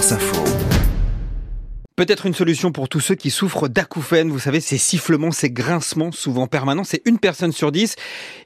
France Info. Peut-être une solution pour tous ceux qui souffrent d'acouphènes. Vous savez, ces sifflements, ces grincements, souvent permanents, c'est une personne sur dix.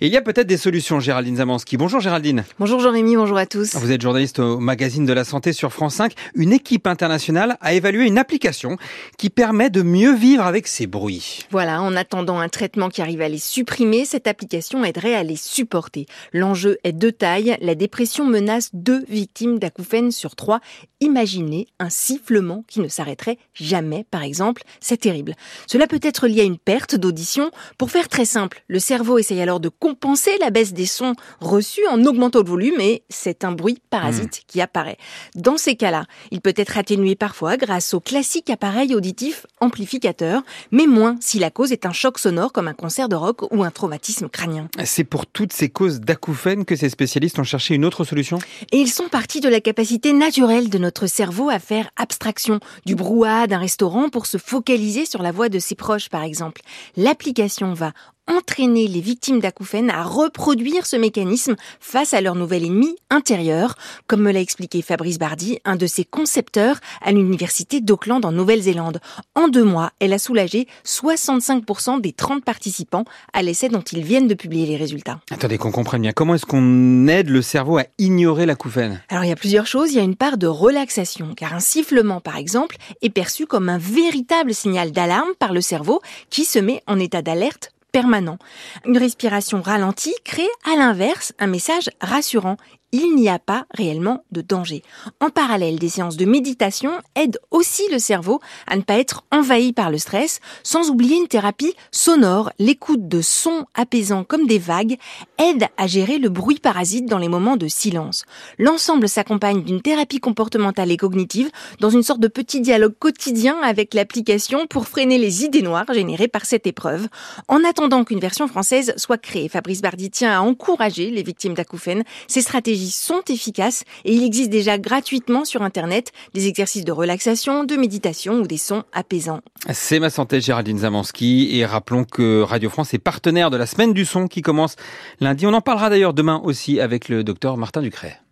Et il y a peut-être des solutions, Géraldine Zamanski. Bonjour Géraldine. Bonjour Jean-Rémy, bonjour à tous. Vous êtes journaliste au magazine de la santé sur France 5. Une équipe internationale a évalué une application qui permet de mieux vivre avec ces bruits. Voilà, en attendant un traitement qui arrive à les supprimer, cette application aiderait à les supporter. L'enjeu est de taille. La dépression menace deux victimes d'acouphènes sur trois. Imaginez un sifflement qui ne s'arrêterait jamais, par exemple, c'est terrible. Cela peut être lié à une perte d'audition. Pour faire très simple, le cerveau essaye alors de compenser la baisse des sons reçus en augmentant le volume et c'est un bruit parasite qui apparaît. Dans ces cas-là, il peut être atténué parfois grâce au classique appareil auditif amplificateur, mais moins si la cause est un choc sonore comme un concert de rock ou un traumatisme crânien. C'est pour toutes ces causes d'acouphènes que ces spécialistes ont cherché une autre solution? Et ils sont partis de la capacité naturelle de notre cerveau à faire abstraction du brouhaha d'un restaurant pour se focaliser sur la voix de ses proches, par exemple. L'application va entraîner les victimes d'acouphènes à reproduire ce mécanisme face à leur nouvel ennemi intérieur, comme me l'a expliqué Fabrice Bardi, un de ses concepteurs à l'université d'Auckland en Nouvelle-Zélande. En deux mois, elle a soulagé 65% des 30 participants à l'essai dont ils viennent de publier les résultats. Attendez qu'on comprenne bien. Comment est-ce qu'on aide le cerveau à ignorer l'acouphène? Alors il y a plusieurs choses. Il y a une part de relaxation, car un sifflement, par exemple, est perçu comme un véritable signal d'alarme par le cerveau qui se met en état d'alerte permanent. Une respiration ralentie crée à l'inverse un message rassurant il n'y a pas réellement de danger. En parallèle, des séances de méditation aident aussi le cerveau à ne pas être envahi par le stress, sans oublier une thérapie sonore. L'écoute de sons apaisants comme des vagues aide à gérer le bruit parasite dans les moments de silence. L'ensemble s'accompagne d'une thérapie comportementale et cognitive dans une sorte de petit dialogue quotidien avec l'application pour freiner les idées noires générées par cette épreuve. En attendant qu'une version française soit créée, Fabrice Bardi tient à encourager les victimes d'acouphènes. Ces stratégies sont efficaces et il existe déjà gratuitement sur Internet des exercices de relaxation, de méditation ou des sons apaisants. C'est ma santé Géraldine Zamanski et rappelons que Radio France est partenaire de la semaine du son qui commence lundi. On en parlera d'ailleurs demain aussi avec le docteur Martin Ducret.